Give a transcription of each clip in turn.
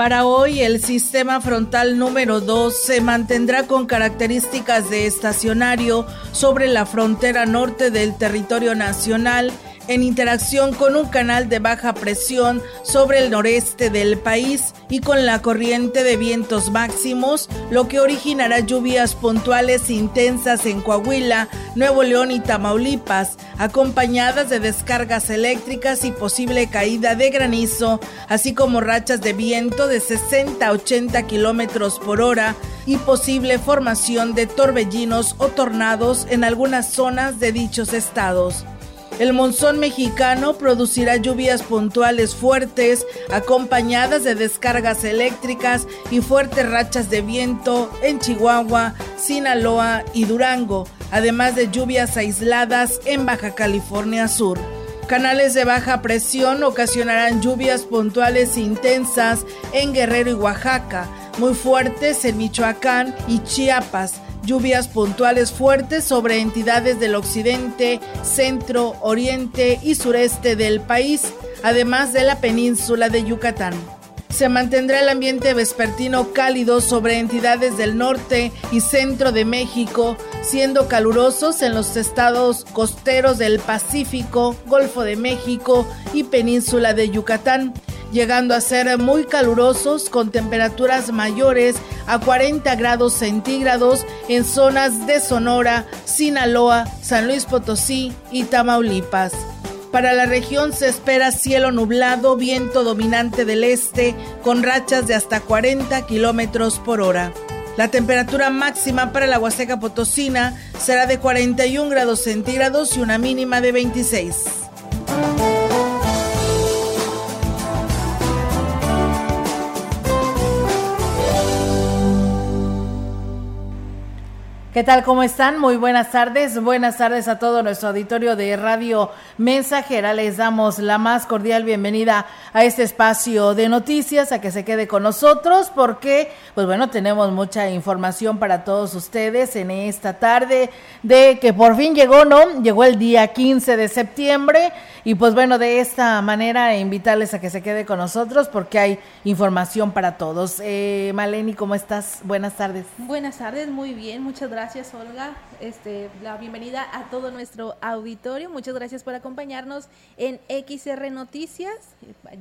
Para hoy el sistema frontal número 2 se mantendrá con características de estacionario sobre la frontera norte del territorio nacional en interacción con un canal de baja presión sobre el noreste del país y con la corriente de vientos máximos, lo que originará lluvias puntuales intensas en Coahuila, Nuevo León y Tamaulipas, acompañadas de descargas eléctricas y posible caída de granizo, así como rachas de viento de 60 a 80 kilómetros por hora y posible formación de torbellinos o tornados en algunas zonas de dichos estados. El monzón mexicano producirá lluvias puntuales fuertes, acompañadas de descargas eléctricas y fuertes rachas de viento en Chihuahua, Sinaloa y Durango, además de lluvias aisladas en Baja California Sur. Canales de baja presión ocasionarán lluvias puntuales intensas en Guerrero y Oaxaca, muy fuertes en Michoacán y Chiapas, lluvias puntuales fuertes sobre entidades del occidente, centro, oriente y sureste del país, además de la península de Yucatán. Se mantendrá el ambiente vespertino cálido sobre entidades del norte y centro de México, siendo calurosos en los estados costeros del Pacífico, Golfo de México y península de Yucatán llegando a ser muy calurosos con temperaturas mayores a 40 grados centígrados en zonas de Sonora, Sinaloa, San Luis Potosí y Tamaulipas. Para la región se espera cielo nublado, viento dominante del este, con rachas de hasta 40 kilómetros por hora. La temperatura máxima para la Huasteca Potosina será de 41 grados centígrados y una mínima de 26. ¿Qué tal? ¿Cómo están? Muy buenas tardes. Buenas tardes a todo nuestro auditorio de Radio Mensajera. Les damos la más cordial bienvenida a este espacio de noticias, a que se quede con nosotros, porque, pues bueno, tenemos mucha información para todos ustedes en esta tarde de que por fin llegó, ¿no? Llegó el día 15 de septiembre y pues bueno, de esta manera invitarles a que se quede con nosotros porque hay información para todos. Eh, Maleni, ¿cómo estás? Buenas tardes. Buenas tardes, muy bien, muchas gracias gracias, Olga. Este, la bienvenida a todo nuestro auditorio. Muchas gracias por acompañarnos en XR Noticias,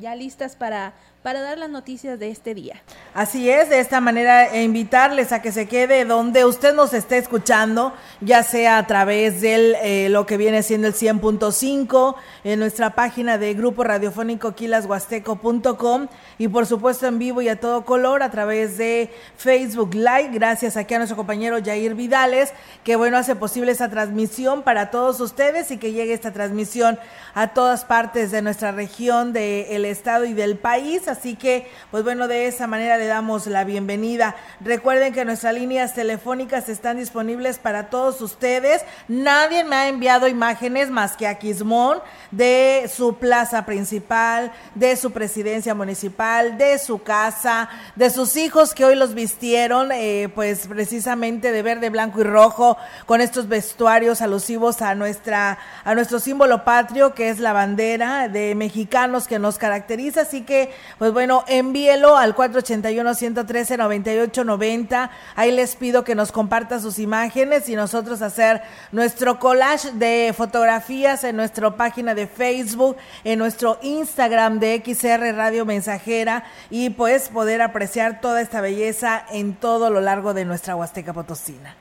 ya listas para para dar las noticias de este día. Así es, de esta manera e invitarles a que se quede donde usted nos esté escuchando, ya sea a través de eh, lo que viene siendo el 100.5, en nuestra página de grupo radiofónico quilashuasteco.com y por supuesto en vivo y a todo color a través de Facebook Live, gracias aquí a nuestro compañero Jair Vidales, que bueno, hace posible esa transmisión para todos ustedes y que llegue esta transmisión a todas partes de nuestra región, del estado y del país así que, pues bueno, de esa manera le damos la bienvenida. Recuerden que nuestras líneas telefónicas están disponibles para todos ustedes. Nadie me ha enviado imágenes más que a Quismón de su plaza principal, de su presidencia municipal, de su casa, de sus hijos que hoy los vistieron, eh, pues precisamente de verde, blanco y rojo, con estos vestuarios alusivos a nuestra, a nuestro símbolo patrio, que es la bandera de mexicanos que nos caracteriza. Así que, pues bueno, envíelo al 481-113-9890. Ahí les pido que nos compartan sus imágenes y nosotros hacer nuestro collage de fotografías en nuestra página de Facebook, en nuestro Instagram de XR Radio Mensajera y pues poder apreciar toda esta belleza en todo lo largo de nuestra Huasteca Potosina.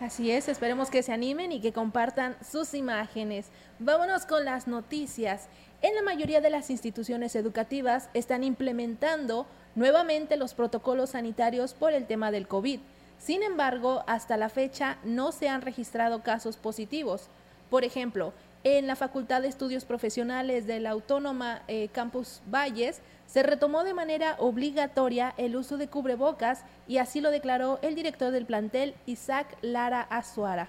Así es, esperemos que se animen y que compartan sus imágenes. Vámonos con las noticias. En la mayoría de las instituciones educativas están implementando nuevamente los protocolos sanitarios por el tema del COVID. Sin embargo, hasta la fecha no se han registrado casos positivos. Por ejemplo, en la Facultad de Estudios Profesionales de la Autónoma eh, Campus Valles se retomó de manera obligatoria el uso de cubrebocas y así lo declaró el director del plantel, Isaac Lara Azuara.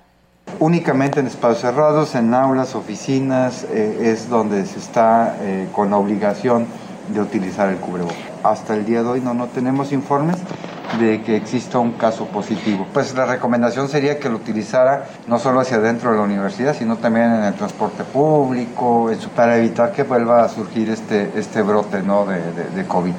Únicamente en espacios cerrados, en aulas, oficinas, eh, es donde se está eh, con la obligación de utilizar el cubrebocas. Hasta el día de hoy no, no tenemos informes de que exista un caso positivo. Pues la recomendación sería que lo utilizara no solo hacia dentro de la universidad, sino también en el transporte público, para evitar que vuelva a surgir este, este brote ¿no? de, de, de COVID.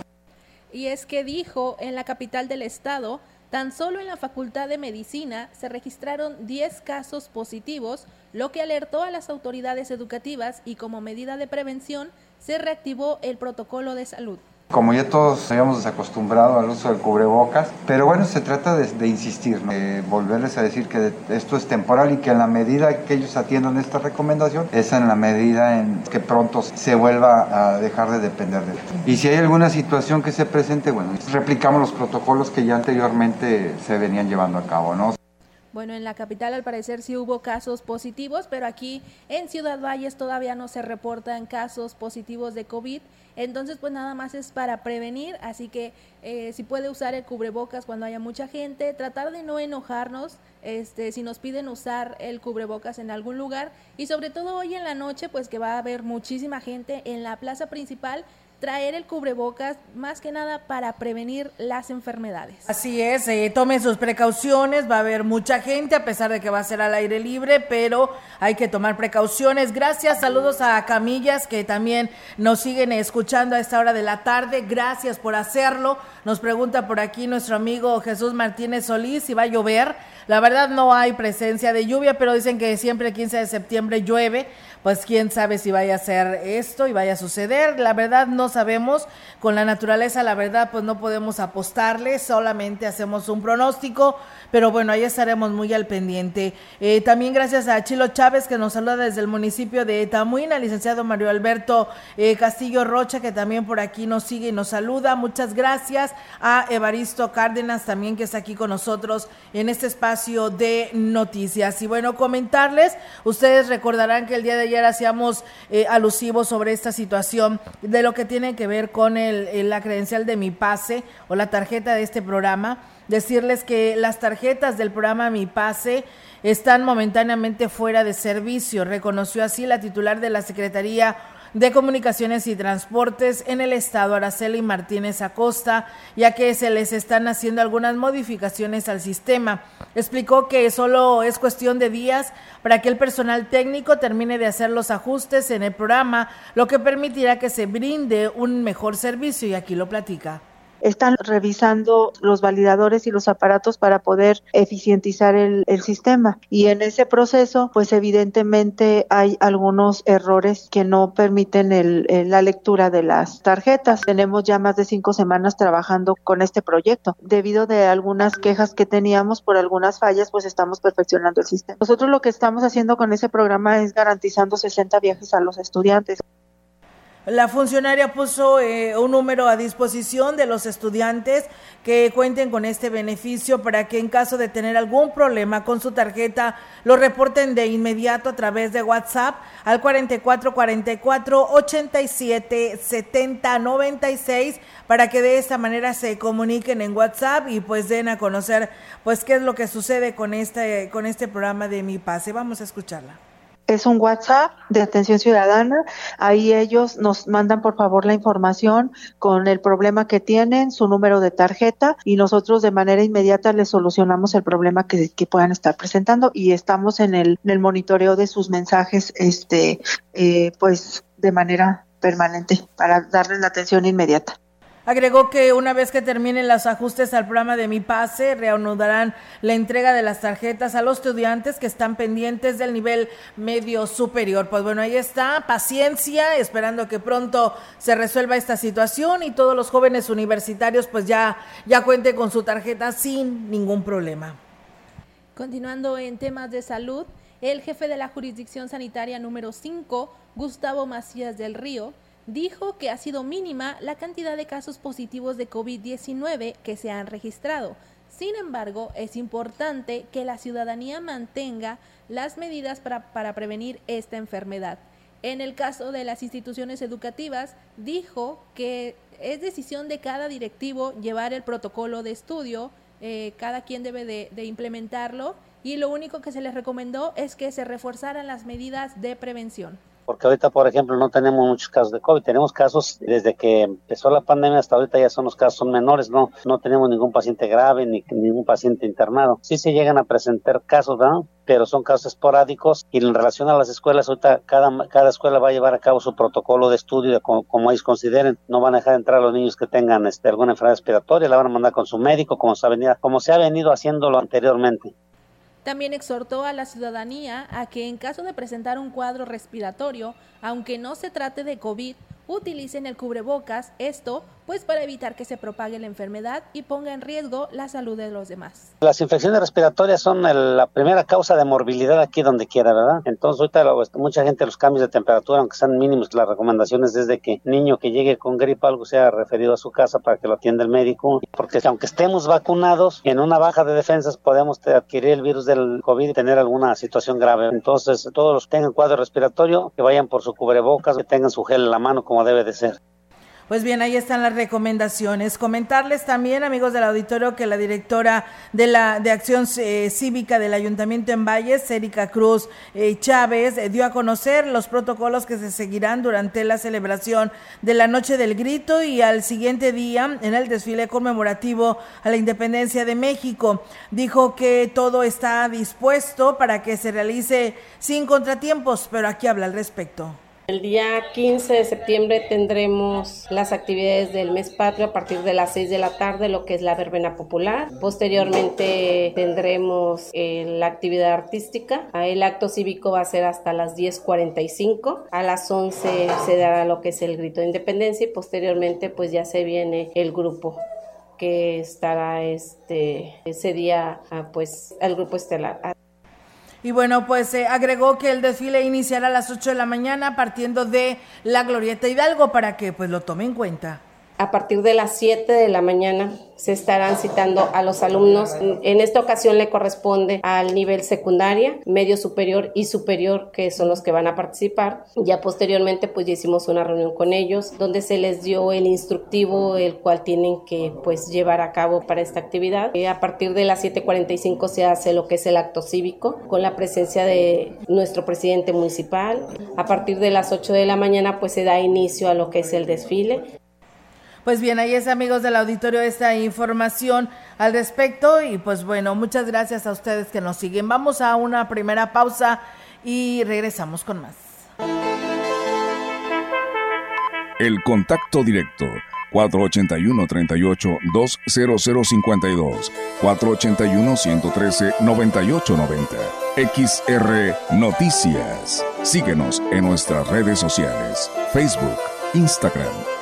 Y es que dijo en la capital del estado, tan solo en la Facultad de Medicina se registraron 10 casos positivos, lo que alertó a las autoridades educativas y como medida de prevención se reactivó el protocolo de salud. Como ya todos habíamos desacostumbrado al uso del cubrebocas, pero bueno, se trata de, insistir, de volverles a decir que esto es temporal y que en la medida que ellos atiendan esta recomendación, es en la medida en que pronto se vuelva a dejar de depender de él. Y si hay alguna situación que se presente, bueno, replicamos los protocolos que ya anteriormente se venían llevando a cabo, ¿no? Bueno, en la capital al parecer sí hubo casos positivos, pero aquí en Ciudad Valles todavía no se reportan casos positivos de COVID. Entonces, pues nada más es para prevenir, así que eh, si puede usar el cubrebocas cuando haya mucha gente, tratar de no enojarnos este, si nos piden usar el cubrebocas en algún lugar y sobre todo hoy en la noche, pues que va a haber muchísima gente en la plaza principal traer el cubrebocas más que nada para prevenir las enfermedades. Así es, eh, tomen sus precauciones, va a haber mucha gente a pesar de que va a ser al aire libre, pero hay que tomar precauciones. Gracias, saludos a Camillas que también nos siguen escuchando a esta hora de la tarde, gracias por hacerlo. Nos pregunta por aquí nuestro amigo Jesús Martínez Solís si va a llover. La verdad no hay presencia de lluvia, pero dicen que siempre el 15 de septiembre llueve pues quién sabe si vaya a ser esto y vaya a suceder. La verdad no sabemos. Con la naturaleza, la verdad, pues no podemos apostarle, solamente hacemos un pronóstico, pero bueno, ahí estaremos muy al pendiente. Eh, también gracias a Chilo Chávez, que nos saluda desde el municipio de Tamuín, al licenciado Mario Alberto eh, Castillo Rocha, que también por aquí nos sigue y nos saluda. Muchas gracias a Evaristo Cárdenas, también que está aquí con nosotros en este espacio de noticias. Y bueno, comentarles, ustedes recordarán que el día de ayer hacíamos eh, alusivos sobre esta situación de lo que tiene que ver con el, la credencial de mi pase o la tarjeta de este programa. Decirles que las tarjetas del programa Mi Pase están momentáneamente fuera de servicio, reconoció así la titular de la Secretaría de Comunicaciones y Transportes en el estado, Araceli Martínez Acosta, ya que se les están haciendo algunas modificaciones al sistema. Explicó que solo es cuestión de días para que el personal técnico termine de hacer los ajustes en el programa, lo que permitirá que se brinde un mejor servicio y aquí lo platica están revisando los validadores y los aparatos para poder eficientizar el, sistema. Y en ese proceso, pues evidentemente hay algunos errores que no permiten el, el, la lectura de las tarjetas. Tenemos ya más de cinco semanas trabajando con este proyecto. Debido de algunas quejas que teníamos por algunas fallas, pues estamos perfeccionando el sistema. Nosotros lo que estamos haciendo con ese programa es garantizando 60 viajes a los estudiantes. La funcionaria puso eh, un número a disposición de los estudiantes que cuenten con este beneficio para que en caso de tener algún problema con su tarjeta lo reporten de inmediato a través de WhatsApp al 4444 87 70 96 para que de esta manera se comuniquen en WhatsApp y pues den a conocer pues qué es lo que sucede con este con este programa de Mi Pase. Vamos a escucharla es un WhatsApp de atención ciudadana. Ahí ellos nos mandan por favor la información con el problema que tienen, su número de tarjeta y nosotros de manera inmediata les solucionamos el problema que, puedan estar presentando y estamos en el, en el monitoreo de sus mensajes, este, eh, pues de manera permanente para darles la atención inmediata. Agregó que una vez que terminen los ajustes al programa de Mi Pase, reanudarán la entrega de las tarjetas a los estudiantes que están pendientes del nivel medio superior. Pues bueno, ahí está, paciencia, esperando que pronto se resuelva esta situación y todos los jóvenes universitarios pues ya, ya cuenten con su tarjeta sin ningún problema. Continuando en temas de salud, el jefe de la jurisdicción sanitaria número 5, Gustavo Macías del Río, dijo que ha sido mínima la cantidad de casos positivos de COVID-19 que se han registrado. Sin embargo, es importante que la ciudadanía mantenga las medidas para, para, prevenir esta enfermedad. En el caso de las instituciones educativas, dijo que es decisión de cada directivo llevar el protocolo de estudio, eh, cada quien debe de, de implementarlo y lo único que se les recomendó es que se reforzaran las medidas de prevención porque ahorita, por ejemplo, no tenemos muchos casos de COVID, tenemos casos desde que empezó la pandemia hasta ahorita ya son los casos son menores, no no tenemos ningún paciente grave ni ningún paciente internado. Sí se llegan a presentar casos, ¿no? pero son casos esporádicos y en relación a las escuelas, ahorita cada, cada escuela va a llevar a cabo su protocolo de estudio como, como ellos consideren, no van a dejar entrar a los niños que tengan este, alguna enfermedad respiratoria, la van a mandar con su médico como se ha venido, como se ha venido haciéndolo anteriormente. También exhortó a la ciudadanía a que en caso de presentar un cuadro respiratorio, aunque no se trate de COVID, utilicen el cubrebocas, esto pues para evitar que se propague la enfermedad y ponga en riesgo la salud de los demás. Las infecciones respiratorias son el, la primera causa de morbilidad aquí donde quiera, ¿verdad? Entonces ahorita lo, mucha gente los cambios de temperatura, aunque sean mínimos, las recomendaciones desde que niño que llegue con gripa algo sea referido a su casa para que lo atienda el médico, porque aunque estemos vacunados, en una baja de defensas podemos adquirir el virus del COVID y tener alguna situación grave. Entonces todos los que tengan cuadro respiratorio, que vayan por su cubrebocas, que tengan su gel en la mano como debe de ser. Pues bien, ahí están las recomendaciones. Comentarles también, amigos del auditorio, que la directora de la de Acción eh, Cívica del Ayuntamiento en Valles, Erika Cruz eh, Chávez, eh, dio a conocer los protocolos que se seguirán durante la celebración de la Noche del Grito y al siguiente día en el desfile conmemorativo a la Independencia de México. Dijo que todo está dispuesto para que se realice sin contratiempos, pero aquí habla al respecto. El día 15 de septiembre tendremos las actividades del mes patrio a partir de las 6 de la tarde, lo que es la verbena popular. Posteriormente tendremos eh, la actividad artística. El acto cívico va a ser hasta las 10.45. A las 11 se dará lo que es el grito de independencia y posteriormente pues ya se viene el grupo que estará este ese día ah, pues el grupo estelar. Y bueno, pues eh, agregó que el desfile iniciará a las 8 de la mañana partiendo de la Glorieta Hidalgo para que pues lo tome en cuenta. A partir de las 7 de la mañana se estarán citando a los alumnos. En esta ocasión le corresponde al nivel secundaria, medio superior y superior, que son los que van a participar. Ya posteriormente pues hicimos una reunión con ellos donde se les dio el instructivo el cual tienen que pues llevar a cabo para esta actividad. Eh, a partir de las 7.45 se hace lo que es el acto cívico con la presencia de nuestro presidente municipal. A partir de las 8 de la mañana pues se da inicio a lo que es el desfile. Pues bien, ahí es amigos del auditorio esta información al respecto y pues bueno, muchas gracias a ustedes que nos siguen. Vamos a una primera pausa y regresamos con más. El contacto directo 481-38-20052, 481-113-9890. XR Noticias. Síguenos en nuestras redes sociales, Facebook, Instagram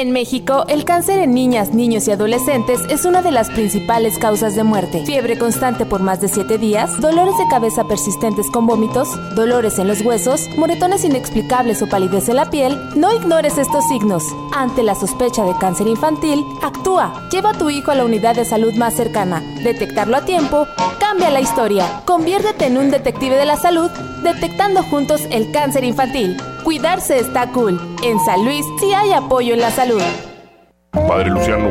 En México, el cáncer en niñas, niños y adolescentes es una de las principales causas de muerte. Fiebre constante por más de 7 días, dolores de cabeza persistentes con vómitos, dolores en los huesos, moretones inexplicables o palidez en la piel. No ignores estos signos. Ante la sospecha de cáncer infantil, actúa. Lleva a tu hijo a la unidad de salud más cercana. Detectarlo a tiempo cambia la historia. Conviértete en un detective de la salud detectando juntos el cáncer infantil. Cuidarse está cool. En San Luis sí hay apoyo en la salud. Padre Luciano,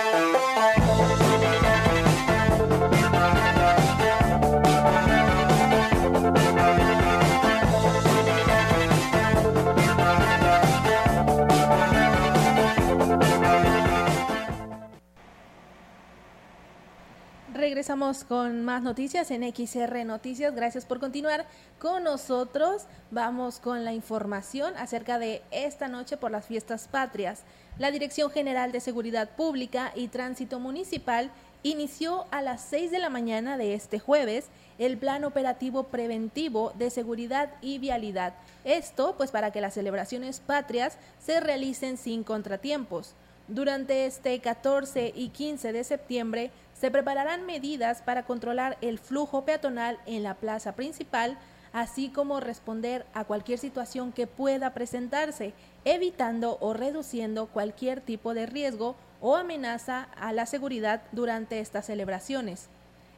Regresamos con más noticias en XR Noticias. Gracias por continuar con nosotros. Vamos con la información acerca de esta noche por las fiestas patrias. La Dirección General de Seguridad Pública y Tránsito Municipal inició a las 6 de la mañana de este jueves el plan operativo preventivo de seguridad y vialidad. Esto pues para que las celebraciones patrias se realicen sin contratiempos. Durante este 14 y 15 de septiembre se prepararán medidas para controlar el flujo peatonal en la plaza principal, así como responder a cualquier situación que pueda presentarse, evitando o reduciendo cualquier tipo de riesgo o amenaza a la seguridad durante estas celebraciones.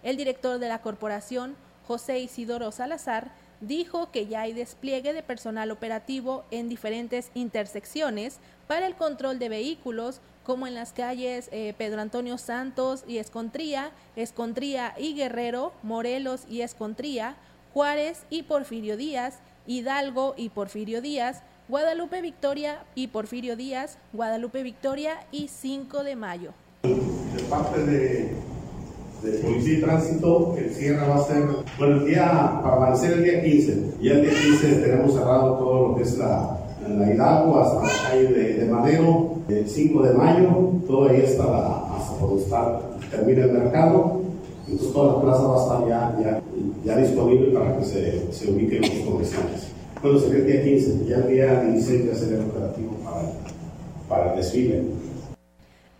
El director de la corporación, José Isidoro Salazar, dijo que ya hay despliegue de personal operativo en diferentes intersecciones para el control de vehículos, como en las calles eh, Pedro Antonio Santos y Escontría, Escontría y Guerrero, Morelos y Escontría, Juárez y Porfirio Díaz, Hidalgo y Porfirio Díaz, Guadalupe Victoria y Porfirio Díaz, Guadalupe Victoria y 5 de mayo. De parte de, de Policía y Tránsito, el cierre va a ser, bueno, el día, para amanecer el día 15, y el día 15 tenemos cerrado todo lo que es la, la Hidalgo hasta la calle de, de Madero, el 5 de mayo, todo ahí la, hasta por está, termina el mercado, entonces toda la plaza va a estar ya, ya, ya disponible para que se, se ubiquen los comerciantes. Bueno, sería el día 15, ya el día 16 ya sería el operativo para, para el desfile.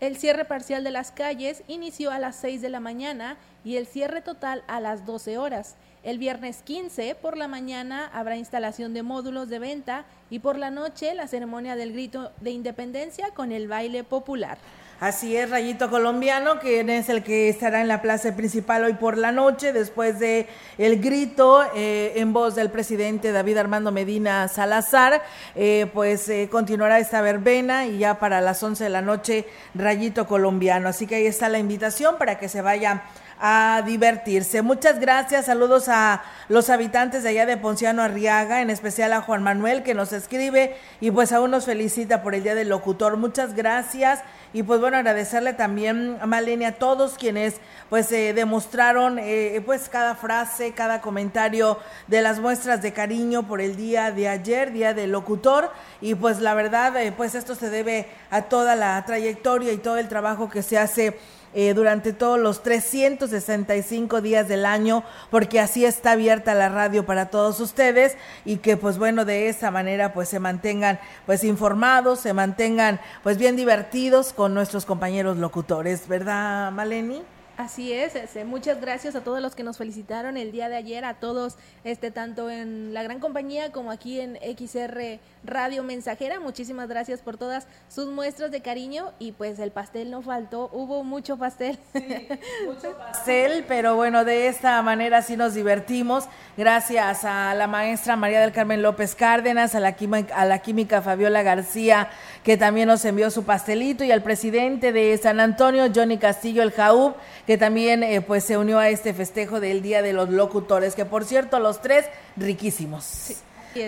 El cierre parcial de las calles inició a las 6 de la mañana y el cierre total a las 12 horas. El viernes 15 por la mañana habrá instalación de módulos de venta y por la noche la ceremonia del grito de independencia con el baile popular. Así es, Rayito Colombiano, que es el que estará en la plaza principal hoy por la noche, después de el grito eh, en voz del presidente David Armando Medina Salazar, eh, pues eh, continuará esta verbena y ya para las 11 de la noche, Rayito Colombiano. Así que ahí está la invitación para que se vaya a divertirse. Muchas gracias, saludos a los habitantes de allá de Ponciano Arriaga, en especial a Juan Manuel que nos escribe y pues aún nos felicita por el Día del Locutor. Muchas gracias y pues bueno, agradecerle también a Malenia a todos quienes pues eh, demostraron eh, pues cada frase, cada comentario de las muestras de cariño por el día de ayer, Día del Locutor y pues la verdad eh, pues esto se debe a toda la trayectoria y todo el trabajo que se hace eh, durante todos los 365 días del año, porque así está abierta la radio para todos ustedes y que pues bueno, de esa manera pues se mantengan pues informados, se mantengan pues bien divertidos con nuestros compañeros locutores, ¿verdad, Maleni? Así es, este, muchas gracias a todos los que nos felicitaron el día de ayer, a todos, este, tanto en la gran compañía como aquí en XR Radio Mensajera. Muchísimas gracias por todas sus muestras de cariño y pues el pastel no faltó, hubo mucho pastel. Sí, mucho pastel, pero bueno, de esta manera sí nos divertimos. Gracias a la maestra María del Carmen López Cárdenas, a la, química, a la química Fabiola García, que también nos envió su pastelito, y al presidente de San Antonio, Johnny Castillo, el Jaúb que también eh, pues se unió a este festejo del Día de los Locutores, que por cierto los tres riquísimos. Sí.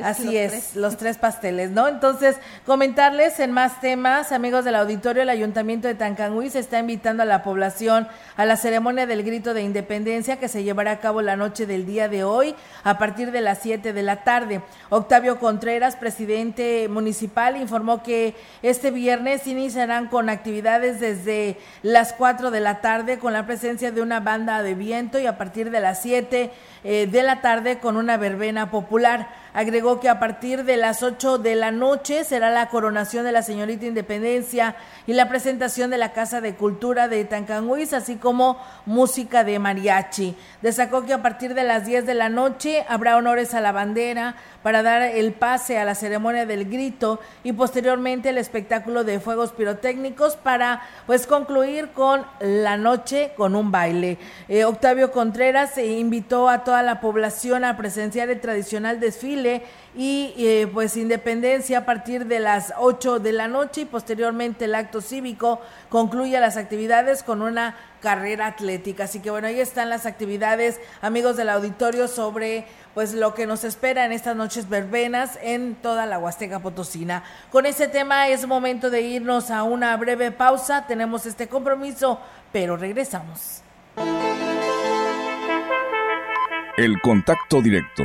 Así es, los tres pasteles, ¿no? Entonces, comentarles en más temas, amigos del auditorio, el Ayuntamiento de Tancangüí se está invitando a la población a la ceremonia del grito de independencia que se llevará a cabo la noche del día de hoy a partir de las 7 de la tarde. Octavio Contreras, presidente municipal, informó que este viernes iniciarán con actividades desde las 4 de la tarde con la presencia de una banda de viento y a partir de las 7 eh, de la tarde con una verbena popular. Agregó que a partir de las 8 de la noche será la coronación de la señorita Independencia y la presentación de la Casa de Cultura de Tancanguis, así como música de mariachi. Destacó que a partir de las 10 de la noche habrá honores a la bandera para dar el pase a la ceremonia del grito y posteriormente el espectáculo de fuegos pirotécnicos para pues concluir con la noche con un baile. Eh, Octavio Contreras invitó a toda la población a presenciar el tradicional desfile y eh, pues independencia a partir de las 8 de la noche y posteriormente el acto cívico concluye las actividades con una carrera atlética. Así que bueno, ahí están las actividades, amigos del auditorio, sobre pues lo que nos espera en estas noches verbenas en toda la Huasteca Potosina. Con ese tema es momento de irnos a una breve pausa. Tenemos este compromiso, pero regresamos. El contacto directo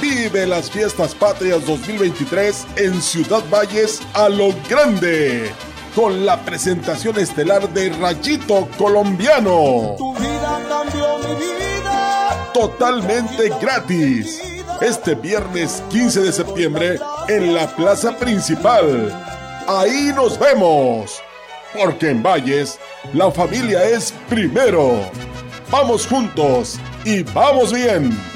Vive las fiestas patrias 2023 en Ciudad Valles a lo grande. Con la presentación estelar de Rayito Colombiano. Tu vida cambió mi vida. Totalmente gratis. Este viernes 15 de septiembre en la plaza principal. Ahí nos vemos. Porque en Valles la familia es primero. Vamos juntos y vamos bien.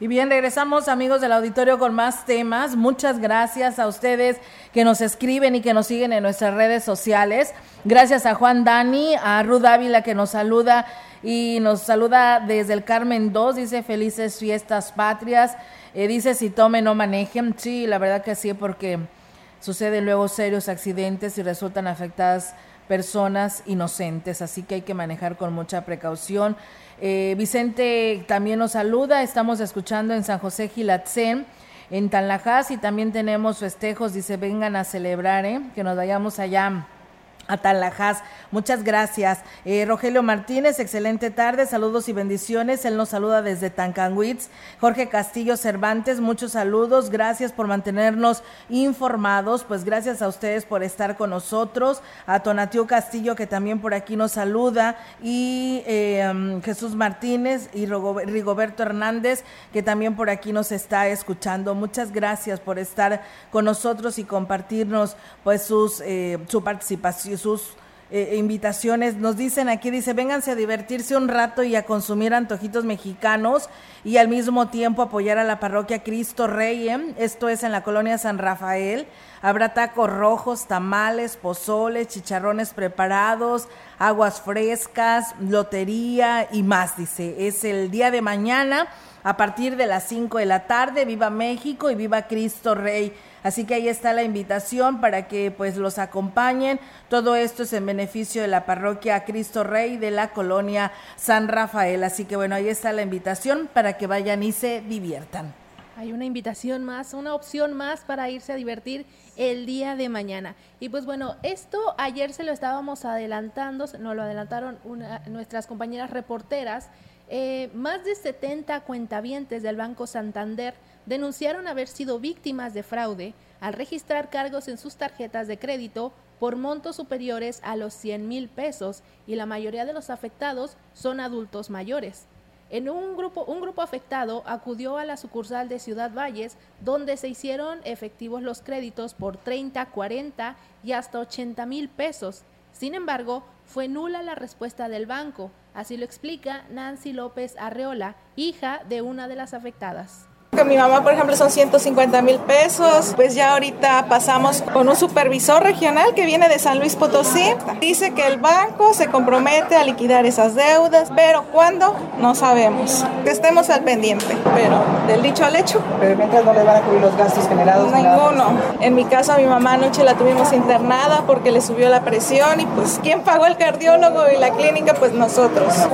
Y bien, regresamos amigos del auditorio con más temas. Muchas gracias a ustedes que nos escriben y que nos siguen en nuestras redes sociales. Gracias a Juan Dani, a Ruth Ávila que nos saluda y nos saluda desde el Carmen 2, dice felices fiestas patrias. Eh, dice si tomen no manejen. Sí, la verdad que sí, porque suceden luego serios accidentes y resultan afectadas personas inocentes, así que hay que manejar con mucha precaución. Eh, Vicente también nos saluda, estamos escuchando en San José Gilatzen, en Tanlajas, y también tenemos festejos, dice, vengan a celebrar, ¿eh? que nos vayamos allá a Talajás. Muchas gracias. Eh, Rogelio Martínez, excelente tarde, saludos y bendiciones. Él nos saluda desde Tancanwitz. Jorge Castillo Cervantes, muchos saludos. Gracias por mantenernos informados. Pues gracias a ustedes por estar con nosotros. A Tonatiu Castillo, que también por aquí nos saluda. Y eh, Jesús Martínez y Rigoberto Hernández, que también por aquí nos está escuchando. Muchas gracias por estar con nosotros y compartirnos pues sus, eh, su participación sus eh, invitaciones. Nos dicen aquí, dice, vénganse a divertirse un rato y a consumir antojitos mexicanos y al mismo tiempo apoyar a la parroquia Cristo Rey. ¿eh? Esto es en la colonia San Rafael. Habrá tacos rojos, tamales, pozoles, chicharrones preparados, aguas frescas, lotería y más, dice. Es el día de mañana a partir de las 5 de la tarde. Viva México y viva Cristo Rey. Así que ahí está la invitación para que pues los acompañen. Todo esto es en beneficio de la parroquia Cristo Rey de la colonia San Rafael. Así que bueno, ahí está la invitación para que vayan y se diviertan. Hay una invitación más, una opción más para irse a divertir el día de mañana. Y pues bueno, esto ayer se lo estábamos adelantando, nos lo adelantaron nuestras compañeras reporteras. Eh, más de 70 cuentavientes del Banco Santander denunciaron haber sido víctimas de fraude al registrar cargos en sus tarjetas de crédito por montos superiores a los 100 mil pesos y la mayoría de los afectados son adultos mayores. En un grupo, un grupo afectado acudió a la sucursal de Ciudad Valles, donde se hicieron efectivos los créditos por 30, 40 y hasta 80 mil pesos. Sin embargo, fue nula la respuesta del banco. Así lo explica Nancy López Arreola, hija de una de las afectadas. Con mi mamá, por ejemplo, son 150 mil pesos. Pues ya ahorita pasamos con un supervisor regional que viene de San Luis Potosí. Dice que el banco se compromete a liquidar esas deudas, pero ¿cuándo? No sabemos. Que estemos al pendiente. Pero del dicho al hecho. Pero mientras no le van a cubrir los gastos generados. Ninguno. En mi caso, a mi mamá anoche la tuvimos internada porque le subió la presión y pues ¿quién pagó el cardiólogo y la clínica? Pues nosotros.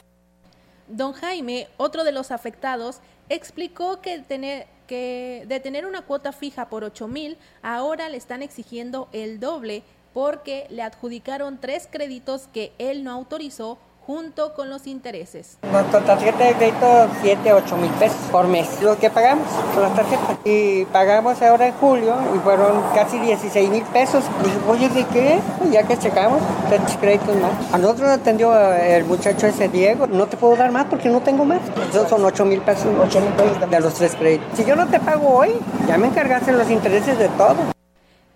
Don Jaime, otro de los afectados, explicó que, tener, que de tener una cuota fija por 8 mil, ahora le están exigiendo el doble porque le adjudicaron tres créditos que él no autorizó junto con los intereses. Nuestra tarjeta de crédito 7, 8 mil pesos por mes, lo que pagamos con la tarjeta. Y pagamos ahora en julio y fueron casi 16 mil pesos. Dije, oye, ¿de qué? Pues ya que checamos, tres créditos más. A nosotros atendió el muchacho ese Diego, no te puedo dar más porque no tengo más. Entonces son 8 mil pesos, 8 mil pesos de los tres créditos. Si yo no te pago hoy, ya me encargaste los intereses de todo.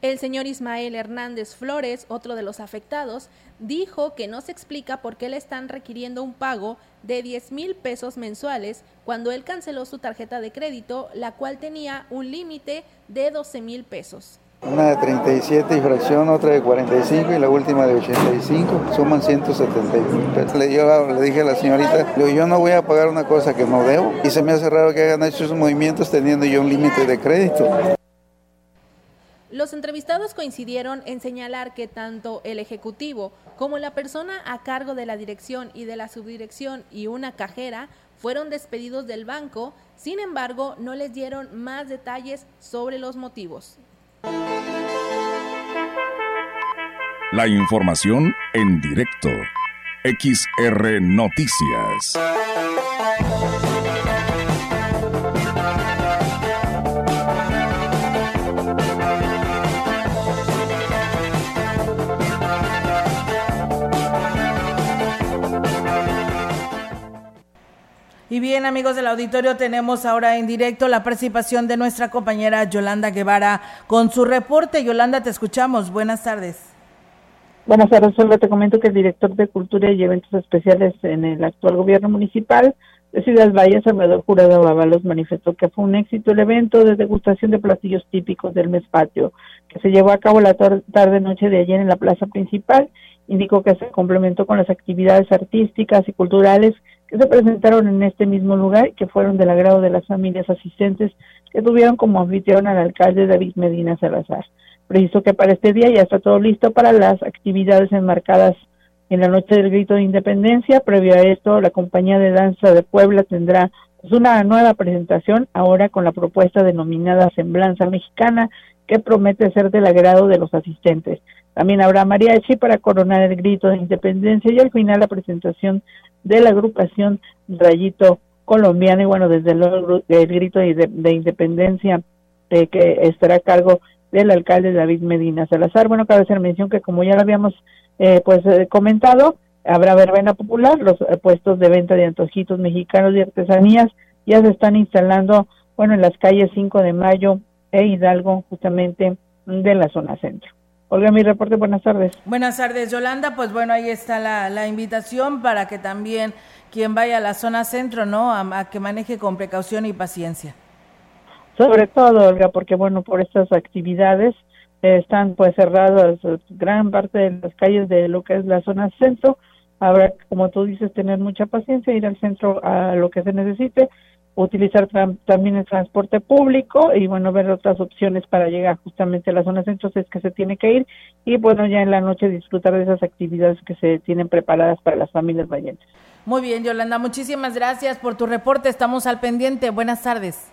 El señor Ismael Hernández Flores, otro de los afectados, dijo que no se explica por qué le están requiriendo un pago de 10 mil pesos mensuales cuando él canceló su tarjeta de crédito, la cual tenía un límite de 12 mil pesos. Una de 37 y fracción, otra de 45 y la última de 85, suman 170 mil pesos. Le, yo le dije a la señorita, yo no voy a pagar una cosa que no debo y se me hace raro que hagan esos movimientos teniendo yo un límite de crédito. Los entrevistados coincidieron en señalar que tanto el Ejecutivo como la persona a cargo de la dirección y de la subdirección y una cajera fueron despedidos del banco, sin embargo, no les dieron más detalles sobre los motivos. La información en directo. XR Noticias. Y bien, amigos del auditorio, tenemos ahora en directo la participación de nuestra compañera Yolanda Guevara con su reporte. Yolanda, te escuchamos. Buenas tardes. Buenas tardes, solo te comento que el director de Cultura y Eventos Especiales en el actual gobierno municipal, de Ciudad Valles, Salvador Jurado Bábalos, manifestó que fue un éxito el evento de degustación de platillos típicos del mes patio, que se llevó a cabo la tarde-noche de ayer en la plaza principal. Indicó que se complementó con las actividades artísticas y culturales que se presentaron en este mismo lugar y que fueron del agrado de las familias asistentes que tuvieron como anfitrión al alcalde David Medina Salazar. Preciso que para este día ya está todo listo para las actividades enmarcadas en la noche del grito de independencia. Previo a esto, la compañía de danza de Puebla tendrá pues, una nueva presentación ahora con la propuesta denominada Semblanza Mexicana que promete ser del agrado de los asistentes. También habrá mariachi para coronar el grito de independencia y al final la presentación de la agrupación Rayito Colombiano y bueno, desde luego el grito de, independencia eh, que estará a cargo del alcalde David Medina Salazar. Bueno, cabe hacer mención que como ya lo habíamos eh, pues eh, comentado, habrá verbena popular, los eh, puestos de venta de antojitos mexicanos y artesanías ya se están instalando, bueno, en las calles 5 de Mayo e Hidalgo, justamente de la zona centro. Olga, mi reporte, buenas tardes. Buenas tardes, Yolanda. Pues bueno, ahí está la, la invitación para que también quien vaya a la zona centro, ¿no? a que maneje con precaución y paciencia. Sobre todo, Olga, porque bueno, por estas actividades están pues cerradas gran parte de las calles de lo que es la zona centro. Habrá, como tú dices, tener mucha paciencia, ir al centro a lo que se necesite, utilizar también el transporte público y bueno, ver otras opciones para llegar justamente a la zona centro si es que se tiene que ir y bueno, ya en la noche disfrutar de esas actividades que se tienen preparadas para las familias valientes. Muy bien, Yolanda, muchísimas gracias por tu reporte. Estamos al pendiente. Buenas tardes.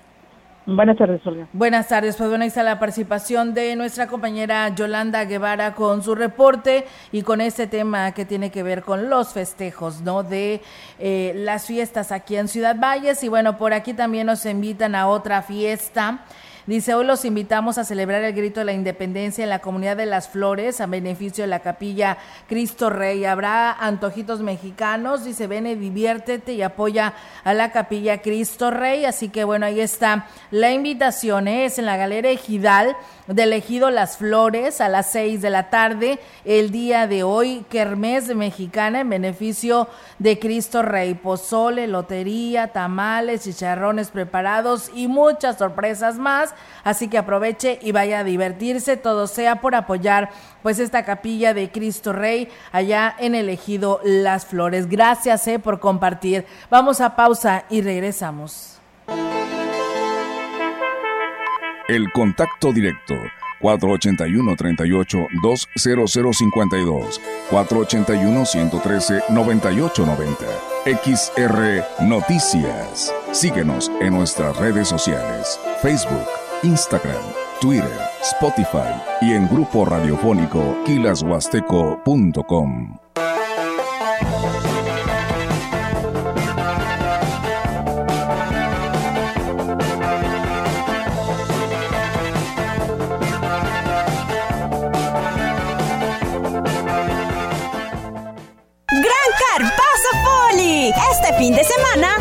Buenas tardes, Olga. Buenas tardes, pues bueno, ahí está la participación de nuestra compañera Yolanda Guevara con su reporte y con este tema que tiene que ver con los festejos, ¿no? De eh, las fiestas aquí en Ciudad Valles y bueno, por aquí también nos invitan a otra fiesta Dice, hoy los invitamos a celebrar el grito de la independencia en la comunidad de Las Flores a beneficio de la capilla Cristo Rey. Habrá antojitos mexicanos, dice, ven y diviértete y apoya a la capilla Cristo Rey. Así que bueno, ahí está la invitación, ¿eh? es en la Galera Ejidal de Ejido Las Flores a las seis de la tarde el día de hoy, Kermés Mexicana en beneficio de Cristo Rey, pozole, lotería, tamales, chicharrones preparados y muchas sorpresas más. Así que aproveche y vaya a divertirse, todo sea por apoyar pues esta capilla de Cristo Rey allá en el Ejido Las Flores. Gracias eh, por compartir. Vamos a pausa y regresamos. El contacto directo 481-38-20052, 481-113-9890. XR Noticias. Síguenos en nuestras redes sociales, Facebook, Instagram, Twitter, Spotify y en grupo radiofónico kilashuasteco.com. Este fin de semana,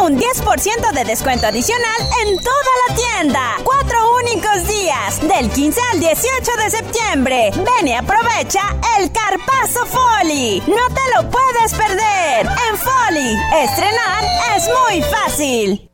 un 10% de descuento adicional en toda la tienda. Cuatro únicos días, del 15 al 18 de septiembre. Ven y aprovecha el Carpazo Foli. No te lo puedes perder. En Foli, estrenar es muy fácil.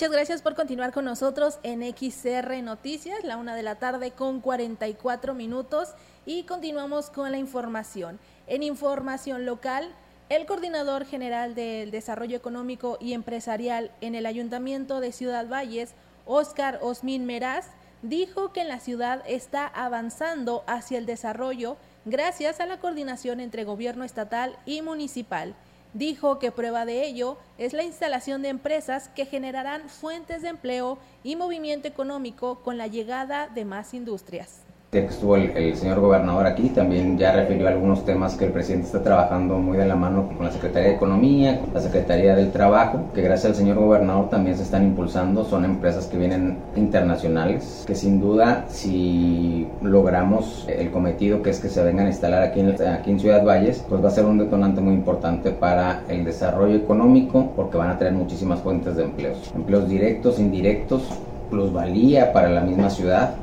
Muchas gracias por continuar con nosotros en XR Noticias, la una de la tarde con 44 minutos y continuamos con la información. En información local, el coordinador general del Desarrollo Económico y Empresarial en el Ayuntamiento de Ciudad Valles, Óscar Osmin Meraz, dijo que en la ciudad está avanzando hacia el desarrollo gracias a la coordinación entre gobierno estatal y municipal. Dijo que prueba de ello es la instalación de empresas que generarán fuentes de empleo y movimiento económico con la llegada de más industrias. Estuvo el, señor gobernador aquí, también ya refirió algunos temas que el presidente está trabajando muy de la mano con la Secretaría de Economía, con la Secretaría del Trabajo, que gracias al señor gobernador también se están impulsando, son empresas que vienen internacionales, que sin duda si logramos el cometido que es que se vengan a instalar aquí en, aquí en Ciudad Valles, pues va a ser un detonante muy importante para el desarrollo económico, porque van a tener muchísimas fuentes de empleos, empleos directos, indirectos, plusvalía para la misma ciudad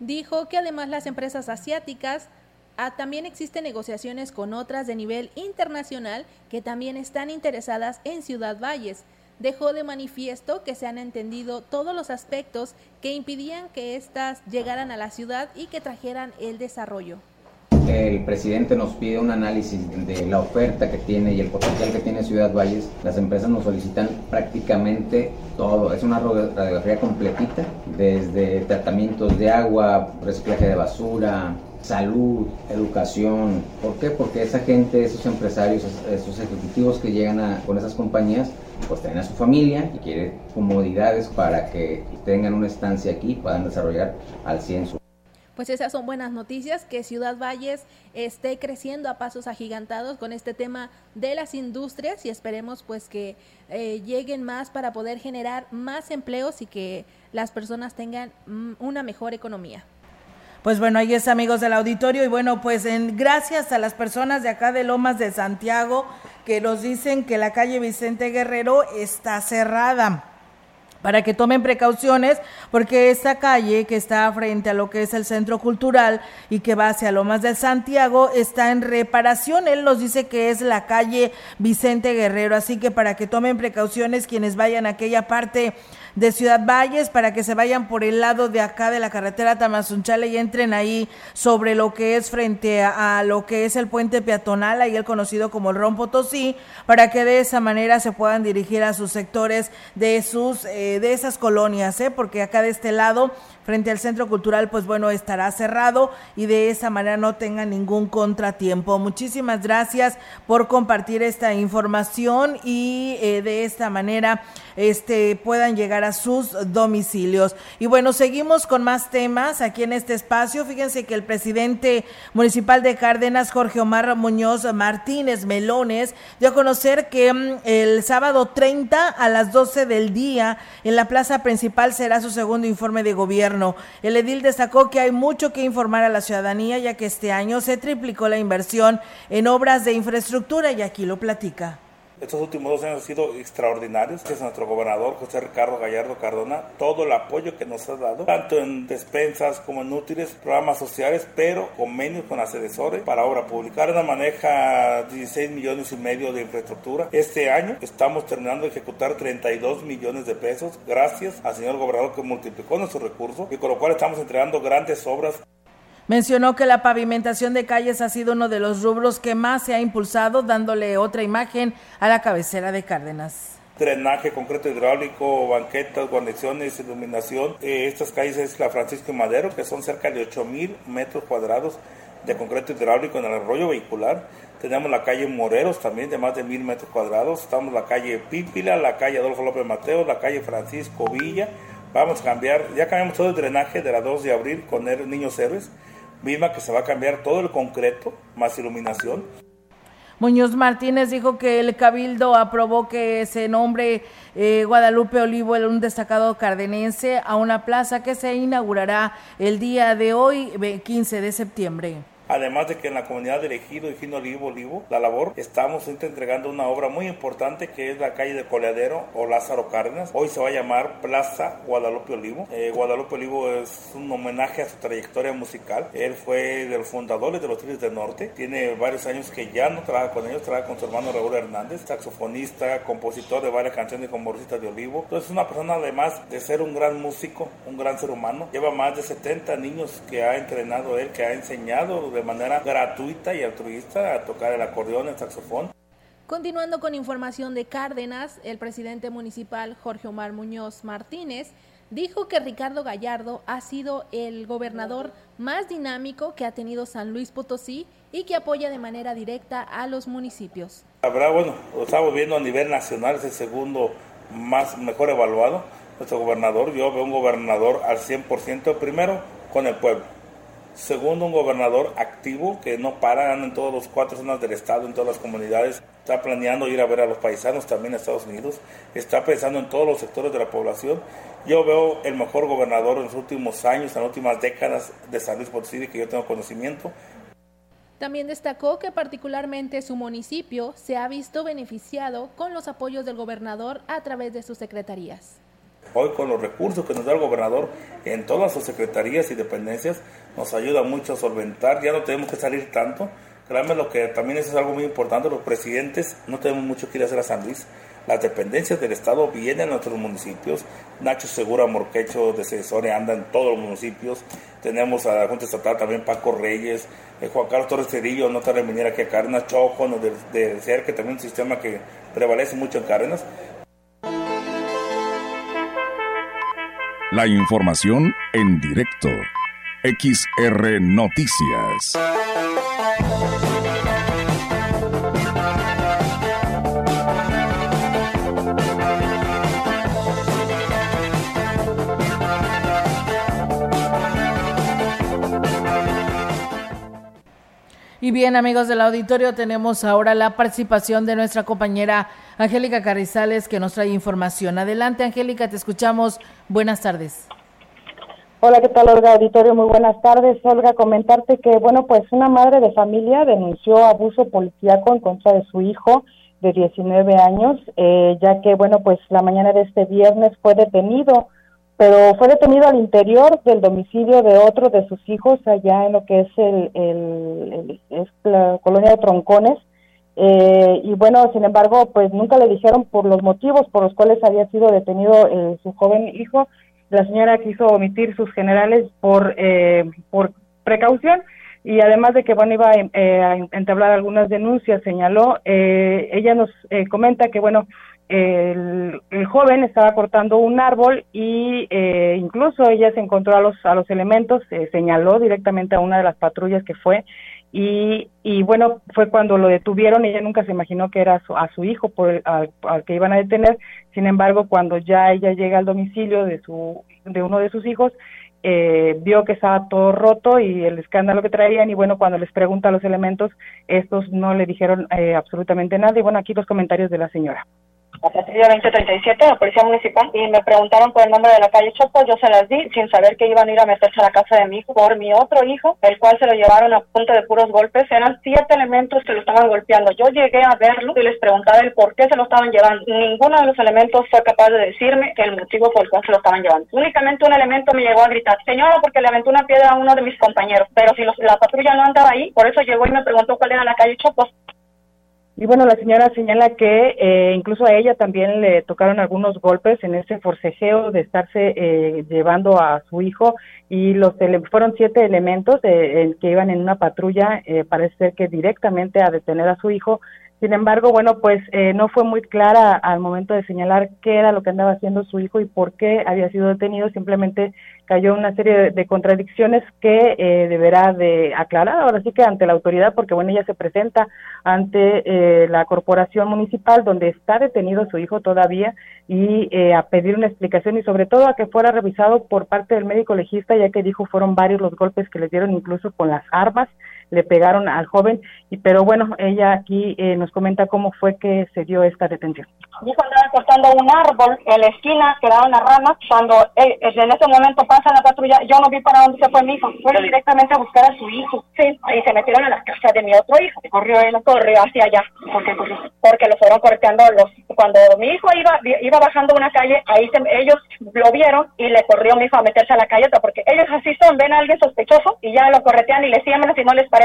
Dijo que además las empresas asiáticas ah, también existen negociaciones con otras de nivel internacional que también están interesadas en Ciudad Valles. Dejó de manifiesto que se han entendido todos los aspectos que impidían que éstas llegaran a la ciudad y que trajeran el desarrollo el presidente nos pide un análisis de la oferta que tiene y el potencial que tiene Ciudad Valles, las empresas nos solicitan prácticamente todo. Es una radiografía completita, desde tratamientos de agua, reciclaje de basura, salud, educación. ¿Por qué? Porque esa gente, esos empresarios, esos ejecutivos que llegan a, con esas compañías, pues tienen a su familia y quieren comodidades para que tengan una estancia aquí puedan desarrollar al 100 su pues esas son buenas noticias, que Ciudad Valles esté creciendo a pasos agigantados con este tema de las industrias y esperemos pues que eh, lleguen más para poder generar más empleos y que las personas tengan mm, una mejor economía. Pues bueno, ahí es amigos del auditorio y bueno, pues en, gracias a las personas de acá de Lomas de Santiago que nos dicen que la calle Vicente Guerrero está cerrada para que tomen precauciones porque esta calle que está frente a lo que es el centro cultural y que va hacia Lomas de Santiago está en reparación. Él nos dice que es la calle Vicente Guerrero, así que para que tomen precauciones quienes vayan a aquella parte de Ciudad Valles para que se vayan por el lado de acá de la carretera Tamazunchale y entren ahí sobre lo que es frente a, lo que es el puente peatonal, ahí el conocido como el Rompo Tosí, para que de esa manera se puedan dirigir a sus sectores de sus eh, de esas colonias, ¿eh? porque acá de este lado frente al centro cultural, pues bueno, estará cerrado y de esa manera no tenga ningún contratiempo. Muchísimas gracias por compartir esta información y eh, de esta manera este, puedan llegar a sus domicilios. Y bueno, seguimos con más temas aquí en este espacio. Fíjense que el presidente municipal de Cárdenas, Jorge Omar Muñoz Martínez Melones, dio a conocer que mm, el sábado 30 a las 12 del día en la plaza principal será su segundo informe de gobierno el edil destacó que hay mucho que informar a la ciudadanía ya que este año se triplicó la inversión en obras de infraestructura y aquí lo platica. Estos últimos dos años han sido extraordinarios. Gracias a nuestro gobernador José Ricardo Gallardo Cardona, todo el apoyo que nos ha dado, tanto en despensas como en útiles, programas sociales, pero convenios con asesores para obra pública. Ahora maneja 16 millones y medio de infraestructura. Este año estamos terminando de ejecutar 32 millones de pesos, gracias al señor gobernador que multiplicó nuestros recursos y con lo cual estamos entregando grandes obras Mencionó que la pavimentación de calles ha sido uno de los rubros que más se ha impulsado, dándole otra imagen a la cabecera de Cárdenas. drenaje, concreto hidráulico, banquetas, guarniciones, iluminación. Eh, estas calles es la Francisco y Madero, que son cerca de 8.000 metros cuadrados de concreto hidráulico en el arroyo vehicular. Tenemos la calle Moreros también de más de mil metros cuadrados. Estamos la calle Pípila, la calle Adolfo López Mateo, la calle Francisco Villa. Vamos a cambiar, ya cambiamos todo el drenaje de la 2 de abril con el Niños Héroes. Misma que se va a cambiar todo el concreto, más iluminación. Muñoz Martínez dijo que el Cabildo aprobó que se nombre eh, Guadalupe Olivo, un destacado cardenense, a una plaza que se inaugurará el día de hoy, 15 de septiembre. Además de que en la comunidad de Elegido y Fino Olivo Olivo, la labor, estamos entregando una obra muy importante que es la calle de Coleadero o Lázaro Cárdenas. Hoy se va a llamar Plaza Guadalupe Olivo. Eh, Guadalupe Olivo es un homenaje a su trayectoria musical. Él fue de los fundadores de los Tigres del Norte. Tiene varios años que ya no trabaja con ellos, trabaja con su hermano Raúl Hernández, saxofonista, compositor de varias canciones como Rosita de Olivo. Entonces es una persona además de ser un gran músico, un gran ser humano. Lleva más de 70 niños que ha entrenado él, que ha enseñado de manera gratuita y altruista a tocar el acordeón, el saxofón. Continuando con información de Cárdenas, el presidente municipal Jorge Omar Muñoz Martínez dijo que Ricardo Gallardo ha sido el gobernador más dinámico que ha tenido San Luis Potosí y que apoya de manera directa a los municipios. Habrá, bueno, lo estamos viendo a nivel nacional, es el segundo más mejor evaluado, nuestro gobernador. Yo veo un gobernador al 100% primero con el pueblo Segundo, un gobernador activo que no para, anda en todos los cuatro zonas del estado, en todas las comunidades. Está planeando ir a ver a los paisanos también a Estados Unidos. Está pensando en todos los sectores de la población. Yo veo el mejor gobernador en los últimos años, en las últimas décadas de San Luis Potosí, que yo tengo conocimiento. También destacó que particularmente su municipio se ha visto beneficiado con los apoyos del gobernador a través de sus secretarías. Hoy con los recursos que nos da el gobernador en todas sus secretarías y dependencias nos ayuda mucho a solventar, ya no tenemos que salir tanto. Créanme lo que también es algo muy importante, los presidentes no tenemos mucho que ir a hacer a San Luis. Las dependencias del Estado vienen a nuestros municipios. Nacho Segura Morquecho de Cesore anda en todos los municipios. Tenemos a la Junta Estatal también Paco Reyes, eh, Juan Carlos Torres Cedillo, no tarda en venir aquí a Cárdenas, Chojo, de, de que también un sistema que prevalece mucho en Cárdenas. La información en directo. XR Noticias. Y bien, amigos del auditorio, tenemos ahora la participación de nuestra compañera Angélica Carrizales que nos trae información. Adelante, Angélica, te escuchamos. Buenas tardes. Hola, ¿qué tal, Olga Auditorio? Muy buenas tardes. Olga, comentarte que, bueno, pues una madre de familia denunció abuso policíaco en contra de su hijo de 19 años, eh, ya que, bueno, pues la mañana de este viernes fue detenido pero fue detenido al interior del domicilio de otro de sus hijos allá en lo que es el, es la colonia de Troncones eh, y bueno sin embargo pues nunca le dijeron por los motivos por los cuales había sido detenido eh, su joven hijo la señora quiso omitir sus generales por eh, por precaución y además de que bueno iba a, entablar algunas denuncias señaló ella nos comenta que bueno el, joven estaba cortando un árbol y eh, incluso ella se encontró a los a los elementos eh, señaló directamente a una de las patrullas que fue y, y bueno fue cuando lo detuvieron ella nunca se imaginó que era a su hijo por al, que iban a detener sin embargo cuando ya ella llega al domicilio de su de uno de sus hijos eh, vio que estaba todo roto y el escándalo que traían y bueno cuando les pregunta los elementos estos no le dijeron absolutamente nada y bueno aquí los comentarios de la señora la patrulla 2037, la policía municipal, y me preguntaron por el nombre de la calle Chopo, yo se las di sin saber que iban a ir a meterse a la casa de mi hijo por mi otro hijo, el cual se lo llevaron a punta de puros golpes, eran siete elementos que lo estaban golpeando. Yo llegué a verlo y les preguntaba el por qué se lo estaban llevando. Ninguno de los elementos fue capaz de decirme el motivo por el cual se lo estaban llevando. Únicamente un elemento me llegó a gritar, señora, porque le aventó una piedra a uno de mis compañeros, pero si la patrulla no andaba ahí, por eso llegó y me preguntó cuál era la calle Chopo. Y bueno, la señora señala que eh, incluso a ella también le tocaron algunos golpes en ese forcejeo de estarse eh, llevando a su hijo y los fueron siete elementos que iban en una patrulla, eh, parece ser que directamente a detener a su hijo. Sin embargo, bueno, pues eh, no fue muy clara al momento de señalar qué era lo que andaba haciendo su hijo y por qué había sido detenido. Simplemente cayó una serie de, contradicciones que eh, deberá de aclarar ahora sí que ante la autoridad, porque bueno, ella se presenta ante eh, la corporación municipal donde está detenido su hijo todavía y a pedir una explicación y sobre todo a que fuera revisado por parte del médico legista, ya que dijo fueron varios los golpes que le dieron incluso con las armas le pegaron al joven, y pero bueno, ella aquí eh, nos comenta cómo fue que se dio esta detención. Mi hijo andaba cortando un árbol en la esquina, quedaba una rama, cuando eh, en ese momento pasa la patrulla, yo no vi para dónde se fue mi hijo, fue directamente a buscar a su hijo, sí, y se metieron a la casa de mi otro hijo, corrió él, corrió hacia allá, porque, porque lo fueron corteando los, cuando mi hijo iba, iba bajando una calle, ahí ellos lo vieron y le corrió mi hijo a meterse a la calle, porque ellos así son, ven a alguien sospechoso y ya lo corretean y le siembran si no les parece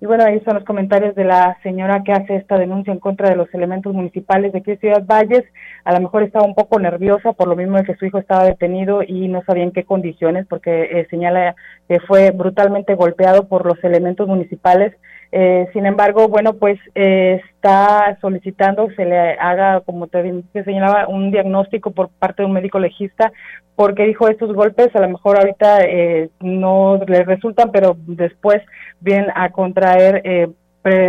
Y bueno, ahí son los comentarios de la señora que hace esta denuncia en contra de los elementos municipales de aquí Ciudad Valles. A lo mejor estaba un poco nerviosa por lo mismo de que su hijo estaba detenido y no sabía en qué condiciones, porque eh, señala que fue brutalmente golpeado por los elementos municipales. Eh, sin embargo, bueno, pues eh, está solicitando se le haga, como te, señalaba, un diagnóstico por parte de un médico legista, porque dijo estos golpes a lo mejor ahorita eh, no le resultan, pero después vienen a contraer. Eh,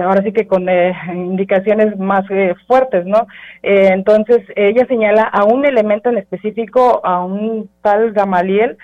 ahora sí que con eh, indicaciones más fuertes, ¿no? entonces, ella señala a un elemento en específico, a un tal Gamaliel,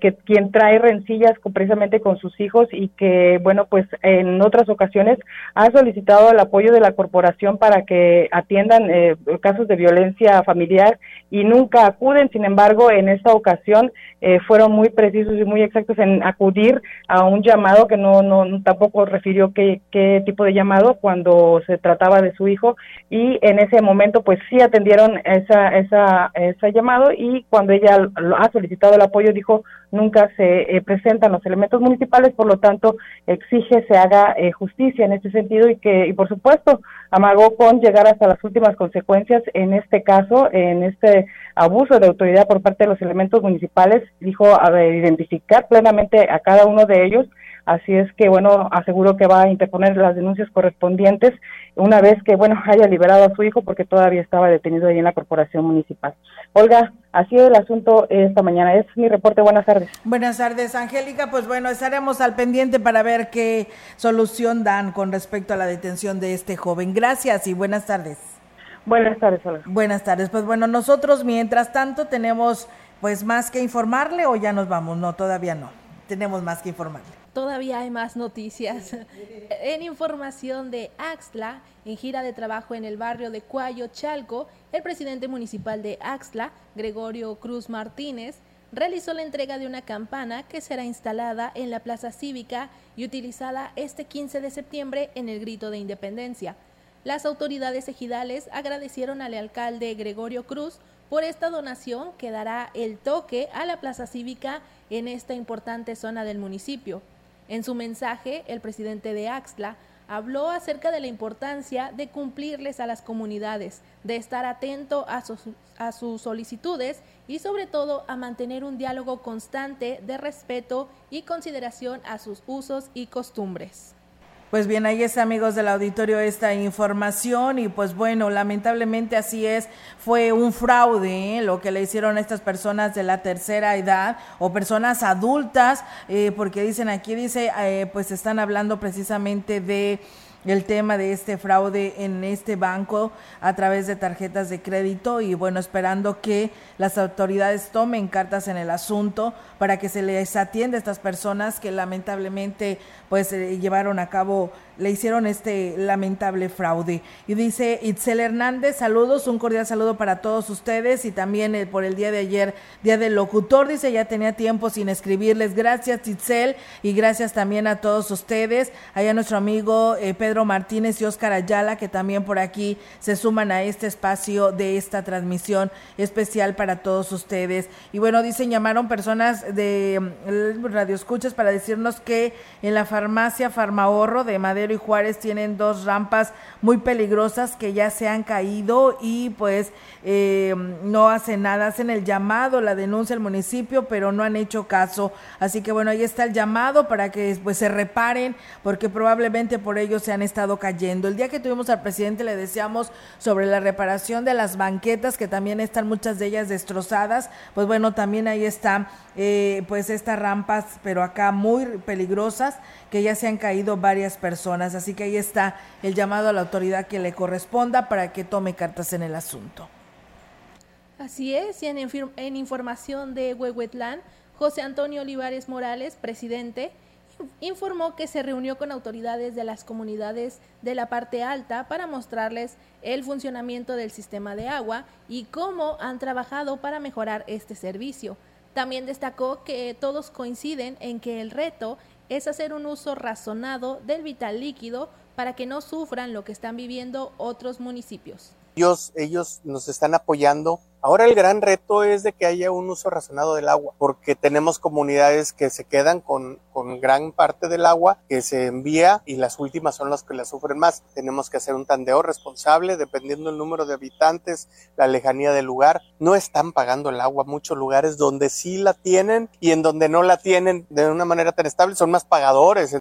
que quien trae rencillas precisamente con sus hijos y que, bueno, pues en otras ocasiones ha solicitado el apoyo de la corporación para que atiendan eh, casos de violencia familiar y nunca acuden. Sin embargo, en esta ocasión eh, fueron muy precisos y muy exactos en acudir a un llamado que no, no tampoco refirió qué, tipo de llamado cuando se trataba de su hijo. Y en ese momento pues sí atendieron esa, esa, ese llamado y cuando ella ha solicitado el apoyo dijo nunca se eh, presentan los elementos municipales, por lo tanto exige se haga eh, justicia en este sentido y que, y por supuesto, amagó con llegar hasta las últimas consecuencias en este caso, en este abuso de autoridad por parte de los elementos municipales, dijo a identificar plenamente a cada uno de ellos Así es que, bueno, aseguro que va a interponer las denuncias correspondientes una vez que, bueno, haya liberado a su hijo porque todavía estaba detenido ahí en la corporación municipal. Olga, así es el asunto esta mañana. Es mi reporte. Buenas tardes. Buenas tardes, Angélica. Pues bueno, estaremos al pendiente para ver qué solución dan con respecto a la detención de este joven. Gracias y buenas tardes. Buenas tardes, Olga. Buenas tardes. Pues bueno, nosotros mientras tanto tenemos pues más que informarle o ya nos vamos. No, todavía no. Tenemos más que informarle. Todavía hay más noticias. En información de Axtla, en gira de trabajo en el barrio de Cuayo, Chalco, el presidente municipal de Axtla, Gregorio Cruz Martínez, realizó la entrega de una campana que será instalada en la plaza cívica y utilizada este 15 de septiembre en el grito de independencia. Las autoridades ejidales agradecieron al alcalde Gregorio Cruz por esta donación que dará el toque a la plaza cívica en esta importante zona del municipio. En su mensaje, el presidente de Axtla habló acerca de la importancia de cumplirles a las comunidades, de estar atento a sus, a sus solicitudes y sobre todo a mantener un diálogo constante de respeto y consideración a sus usos y costumbres. Pues bien, ahí está, amigos del auditorio, esta información y pues bueno, lamentablemente así es, fue un fraude ¿eh? lo que le hicieron a estas personas de la tercera edad o personas adultas, eh, porque dicen aquí, dice, eh, pues están hablando precisamente de el tema de este fraude en este banco a través de tarjetas de crédito y bueno, esperando que las autoridades tomen cartas en el asunto para que se les atienda a estas personas que lamentablemente pues llevaron a cabo le hicieron este lamentable fraude. Y dice Itzel Hernández, saludos, un cordial saludo para todos ustedes y también eh, por el día de ayer, día del locutor, dice, ya tenía tiempo sin escribirles. Gracias Itzel y gracias también a todos ustedes, allá nuestro amigo eh, Pedro Martínez y Oscar Ayala, que también por aquí se suman a este espacio de esta transmisión especial para todos ustedes. Y bueno, dicen, llamaron personas de mm, Radio Escuchas para decirnos que en la farmacia Farmahorro de Madero y Juárez tienen dos rampas muy peligrosas que ya se han caído y pues eh, no hacen nada, hacen el llamado, la denuncia al municipio, pero no han hecho caso. Así que bueno, ahí está el llamado para que pues se reparen, porque probablemente por ello se han estado cayendo. El día que tuvimos al presidente le decíamos sobre la reparación de las banquetas, que también están muchas de ellas destrozadas. Pues bueno, también ahí están eh, pues estas rampas, pero acá muy peligrosas, que ya se han caído varias personas. Así que ahí está el llamado a la autoridad que le corresponda para que tome cartas en el asunto. Así es, y en, en información de Huehuetlán, José Antonio Olivares Morales, presidente, informó que se reunió con autoridades de las comunidades de la parte alta para mostrarles el funcionamiento del sistema de agua y cómo han trabajado para mejorar este servicio. También destacó que todos coinciden en que el reto es hacer un uso razonado del vital líquido para que no sufran lo que están viviendo otros municipios. Ellos, ellos nos están apoyando Ahora el gran reto es de que haya un uso razonado del agua, porque tenemos comunidades que se quedan con, con gran parte del agua que se envía y las últimas son las que la sufren más. Tenemos que hacer un tandeo responsable dependiendo del número de habitantes, la lejanía del lugar. No están pagando el agua muchos lugares donde sí la tienen y en donde no la tienen de una manera tan estable son más pagadores.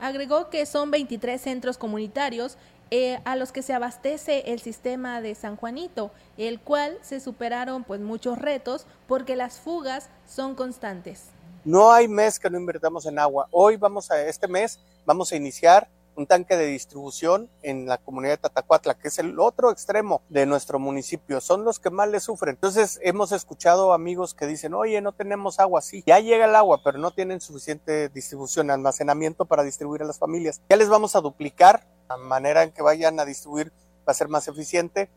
Agregó que son 23 centros comunitarios eh, a los que se abastece el sistema de San Juanito, el cual se superaron pues muchos retos porque las fugas son constantes. No hay mes que no invertamos en agua. Hoy vamos a este mes vamos a iniciar un tanque de distribución en la comunidad de Tatacuatla, que es el otro extremo de nuestro municipio. Son los que más le sufren. Entonces hemos escuchado amigos que dicen, oye, no tenemos agua. Sí, ya llega el agua, pero no tienen suficiente distribución, almacenamiento para distribuir a las familias. Ya les vamos a duplicar la manera en que vayan a distribuir va a ser más eficiente.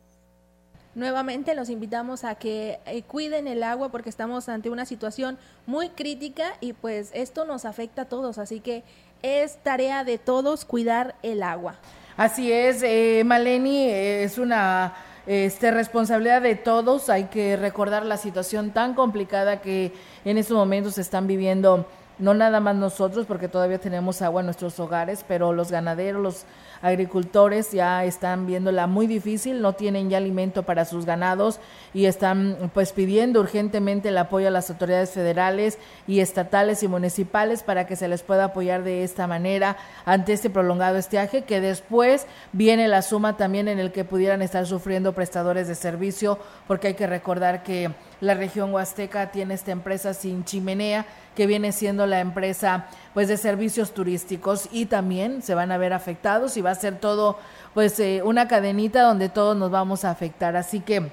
Nuevamente los invitamos a que eh, cuiden el agua porque estamos ante una situación muy crítica y pues esto nos afecta a todos, así que es tarea de todos cuidar el agua. Así es, eh, Maleni, es una este, responsabilidad de todos. Hay que recordar la situación tan complicada que en estos momentos están viviendo, no nada más nosotros, porque todavía tenemos agua en nuestros hogares, pero los ganaderos, los agricultores ya están viéndola muy difícil, no tienen ya alimento para sus ganados y están pues pidiendo urgentemente el apoyo a las autoridades federales y estatales y municipales para que se les pueda apoyar de esta manera ante este prolongado estiaje que después viene la suma también en el que pudieran estar sufriendo prestadores de servicio porque hay que recordar que la región huasteca tiene esta empresa sin chimenea que viene siendo la empresa pues de servicios turísticos y también se van a ver afectados y va a ser todo pues eh, una cadenita donde todos nos vamos a afectar. Así que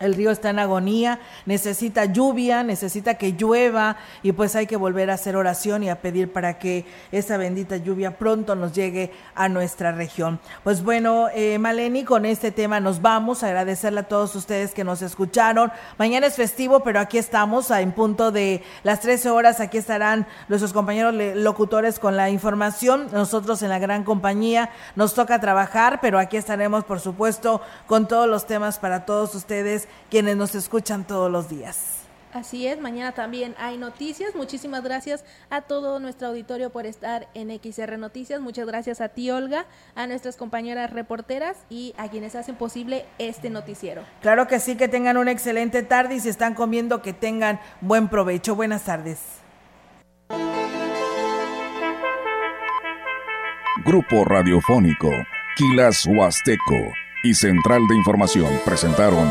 el río está en agonía, necesita lluvia, necesita que llueva y pues hay que volver a hacer oración y a pedir para que esa bendita lluvia pronto nos llegue a nuestra región. Pues bueno, eh, Maleni, con este tema nos vamos. A agradecerle a todos ustedes que nos escucharon. Mañana es festivo, pero aquí estamos en punto de las 13 horas. Aquí estarán nuestros compañeros locutores con la información. Nosotros en la gran compañía nos toca trabajar, pero aquí estaremos, por supuesto, con todos los temas para todos ustedes quienes nos escuchan todos los días. Así es, mañana también hay noticias. Muchísimas gracias a todo nuestro auditorio por estar en XR Noticias. Muchas gracias a ti, Olga, a nuestras compañeras reporteras y a quienes hacen posible este noticiero. Claro que sí, que tengan una excelente tarde y si están comiendo, que tengan buen provecho. Buenas tardes. Grupo Radiofónico, Quilas Huasteco y Central de Información presentaron